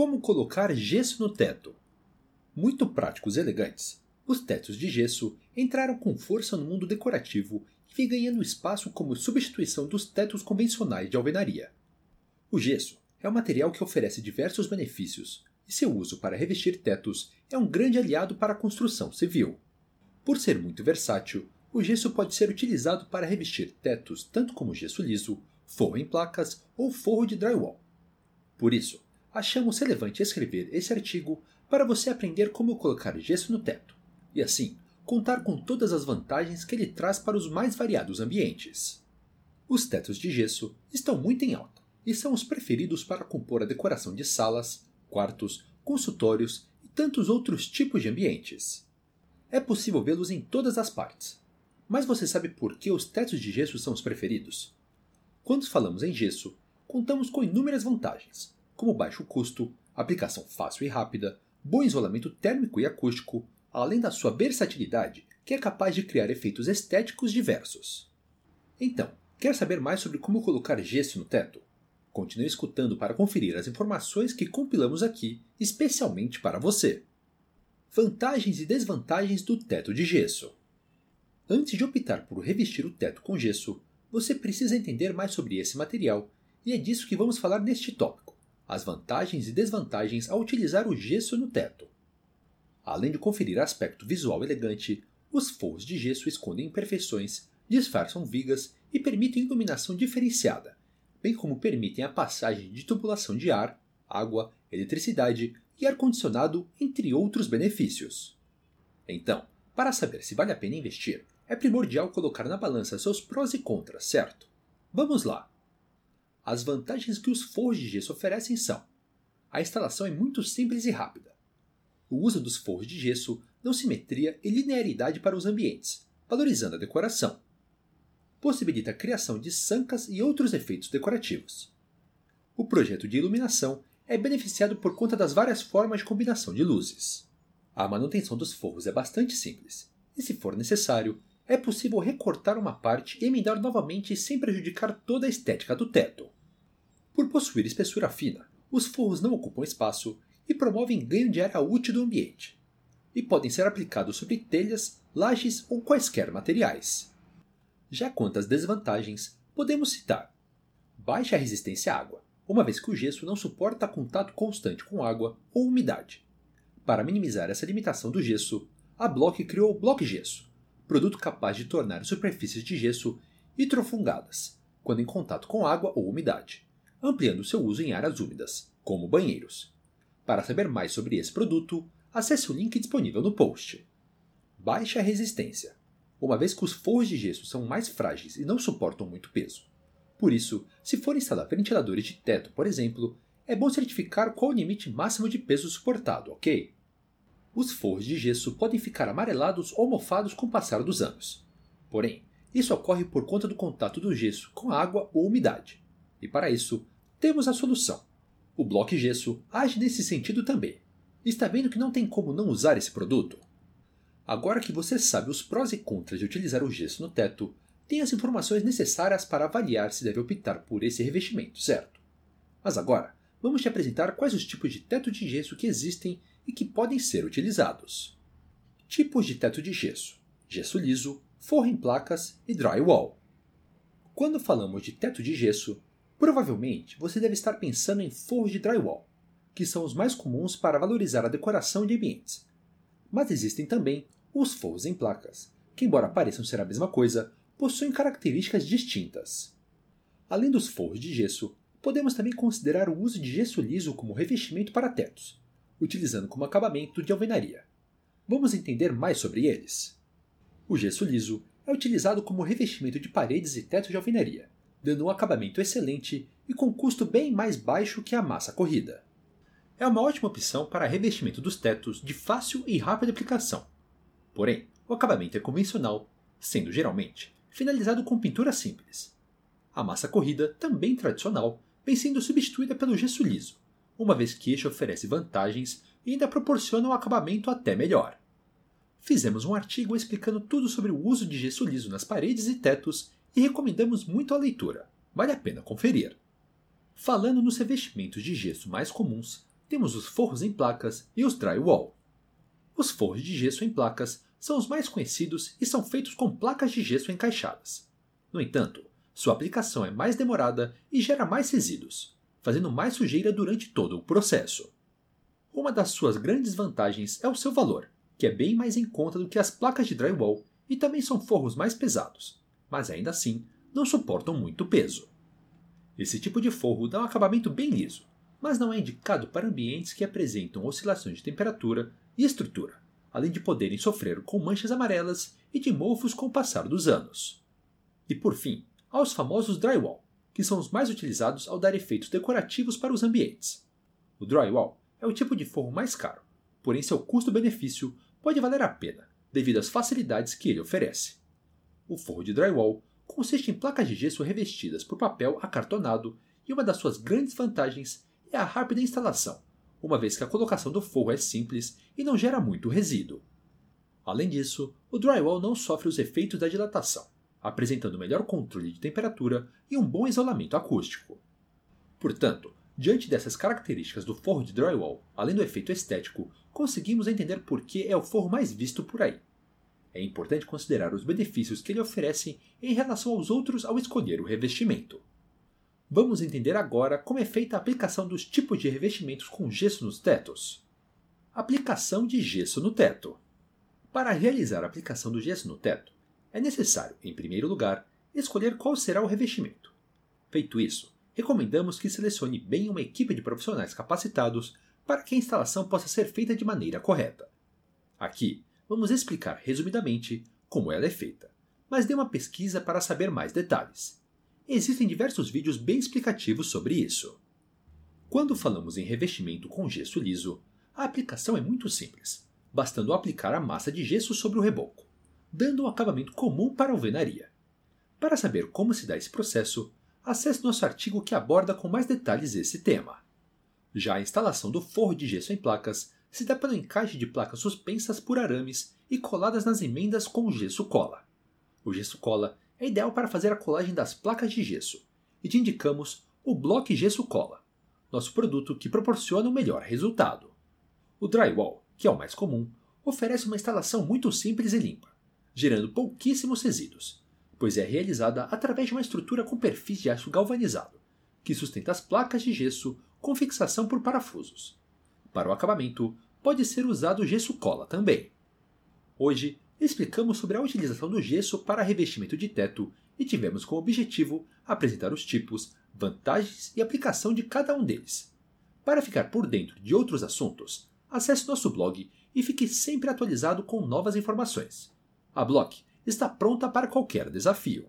Como colocar gesso no teto? Muito práticos e elegantes, os tetos de gesso entraram com força no mundo decorativo e vem ganhando espaço como substituição dos tetos convencionais de alvenaria. O gesso é um material que oferece diversos benefícios e seu uso para revestir tetos é um grande aliado para a construção civil. Por ser muito versátil, o gesso pode ser utilizado para revestir tetos tanto como gesso liso, forro em placas ou forro de drywall. Por isso, achamos relevante escrever esse artigo para você aprender como colocar gesso no teto e assim contar com todas as vantagens que ele traz para os mais variados ambientes. Os tetos de gesso estão muito em alta e são os preferidos para compor a decoração de salas, quartos, consultórios e tantos outros tipos de ambientes. É possível vê-los em todas as partes. Mas você sabe por que os tetos de gesso são os preferidos? Quando falamos em gesso, contamos com inúmeras vantagens, como baixo custo, aplicação fácil e rápida, bom isolamento térmico e acústico, além da sua versatilidade, que é capaz de criar efeitos estéticos diversos. Então, quer saber mais sobre como colocar gesso no teto? Continue escutando para conferir as informações que compilamos aqui especialmente para você. Vantagens e desvantagens do teto de gesso. Antes de optar por revestir o teto com gesso, você precisa entender mais sobre esse material, e é disso que vamos falar neste tópico: as vantagens e desvantagens ao utilizar o gesso no teto. Além de conferir aspecto visual elegante, os forros de gesso escondem imperfeições, disfarçam vigas e permitem iluminação diferenciada, bem como permitem a passagem de tubulação de ar, água, eletricidade e ar-condicionado, entre outros benefícios. Então, para saber se vale a pena investir, é primordial colocar na balança seus prós e contras, certo? Vamos lá! As vantagens que os forros de gesso oferecem são: a instalação é muito simples e rápida. O uso dos forros de gesso dão simetria e linearidade para os ambientes, valorizando a decoração. Possibilita a criação de sancas e outros efeitos decorativos. O projeto de iluminação é beneficiado por conta das várias formas de combinação de luzes. A manutenção dos forros é bastante simples, e se for necessário, é possível recortar uma parte e emendar novamente sem prejudicar toda a estética do teto. Por possuir espessura fina, os forros não ocupam espaço e promovem ganho de área útil do ambiente, e podem ser aplicados sobre telhas, lajes ou quaisquer materiais. Já quanto às desvantagens, podemos citar baixa resistência à água, uma vez que o gesso não suporta contato constante com água ou umidade. Para minimizar essa limitação do gesso, a Block criou o Block Gesso, produto capaz de tornar superfícies de gesso hidrofungadas quando em contato com água ou umidade, ampliando seu uso em áreas úmidas, como banheiros. Para saber mais sobre esse produto, acesse o link disponível no post. Baixa resistência, uma vez que os forros de gesso são mais frágeis e não suportam muito peso. Por isso, se for instalar ventiladores de teto, por exemplo, é bom certificar qual o limite máximo de peso suportado, ok? Os forros de gesso podem ficar amarelados ou mofados com o passar dos anos. Porém, isso ocorre por conta do contato do gesso com água ou umidade. E para isso, temos a solução. O Block Gesso age nesse sentido também. Está vendo que não tem como não usar esse produto? Agora que você sabe os prós e contras de utilizar o gesso no teto, tem as informações necessárias para avaliar se deve optar por esse revestimento, certo? Mas agora, vamos te apresentar quais os tipos de teto de gesso que existem e que podem ser utilizados. Tipos de teto de gesso: gesso liso, forro em placas e drywall. Quando falamos de teto de gesso, Provavelmente você deve estar pensando em forros de drywall, que são os mais comuns para valorizar a decoração de ambientes. Mas existem também os forros em placas, que, embora pareçam ser a mesma coisa, possuem características distintas. Além dos forros de gesso, podemos também considerar o uso de gesso liso como revestimento para tetos, utilizando como acabamento de alvenaria. Vamos entender mais sobre eles. O gesso liso é utilizado como revestimento de paredes e tetos de alvenaria dando um acabamento excelente e com custo bem mais baixo que a massa corrida. É uma ótima opção para revestimento dos tetos de fácil e rápida aplicação. Porém, o acabamento é convencional, sendo geralmente finalizado com pintura simples. A massa corrida, também tradicional, vem sendo substituída pelo gesso liso, uma vez que este oferece vantagens e ainda proporciona um acabamento até melhor. Fizemos um artigo explicando tudo sobre o uso de gesso liso nas paredes e tetos e recomendamos muito a leitura. Vale a pena conferir. Falando nos revestimentos de gesso mais comuns, temos os forros em placas e os drywall. Os forros de gesso em placas são os mais conhecidos e são feitos com placas de gesso encaixadas. No entanto, sua aplicação é mais demorada e gera mais resíduos, fazendo mais sujeira durante todo o processo. Uma das suas grandes vantagens é o seu valor, que é bem mais em conta do que as placas de drywall e também são forros mais pesados, mas ainda assim não suportam muito peso. Esse tipo de forro dá um acabamento bem liso, mas não é indicado para ambientes que apresentam oscilações de temperatura e estrutura, além de poderem sofrer com manchas amarelas e de mofos com o passar dos anos. E por fim, aos famosos drywall, que são os mais utilizados ao dar efeitos decorativos para os ambientes. O drywall é o tipo de forro mais caro, porém seu custo-benefício pode valer a pena, devido às facilidades que ele oferece. O forro de drywall consiste em placas de gesso revestidas por papel acartonado e uma das suas grandes vantagens é a rápida instalação, uma vez que a colocação do forro é simples e não gera muito resíduo. Além disso, o drywall não sofre os efeitos da dilatação, apresentando melhor controle de temperatura e um bom isolamento acústico. Portanto, diante dessas características do forro de drywall, além do efeito estético, conseguimos entender por que é o forro mais visto por aí. É importante considerar os benefícios que ele oferece em relação aos outros ao escolher o revestimento. Vamos entender agora como é feita a aplicação dos tipos de revestimentos com gesso nos tetos. Aplicação de gesso no teto. Para realizar a aplicação do gesso no teto, é necessário, em primeiro lugar, escolher qual será o revestimento. Feito isso, recomendamos que selecione bem uma equipe de profissionais capacitados para que a instalação possa ser feita de maneira correta. Aqui, vamos explicar resumidamente como ela é feita, mas dê uma pesquisa para saber mais detalhes. Existem diversos vídeos bem explicativos sobre isso. Quando falamos em revestimento com gesso liso, a aplicação é muito simples, bastando aplicar a massa de gesso sobre o reboco, dando um acabamento comum para a alvenaria. Para saber como se dá esse processo, acesse nosso artigo que aborda com mais detalhes esse tema. Já a instalação do forro de gesso em placas se dá pelo encaixe de placas suspensas por arames e coladas nas emendas com gesso cola. O gesso cola é ideal para fazer a colagem das placas de gesso, e te indicamos o Block Gesso Cola, nosso produto que proporciona o melhor resultado. O drywall, que é o mais comum, oferece uma instalação muito simples e limpa, gerando pouquíssimos resíduos, pois é realizada através de uma estrutura com perfis de aço galvanizado, que sustenta as placas de gesso com fixação por parafusos. Para o acabamento, pode ser usado gesso cola também. Hoje explicamos sobre a utilização do gesso para revestimento de teto e tivemos como objetivo apresentar os tipos, vantagens e aplicação de cada um deles. Para ficar por dentro de outros assuntos, acesse nosso blog e fique sempre atualizado com novas informações. A Block está pronta para qualquer desafio.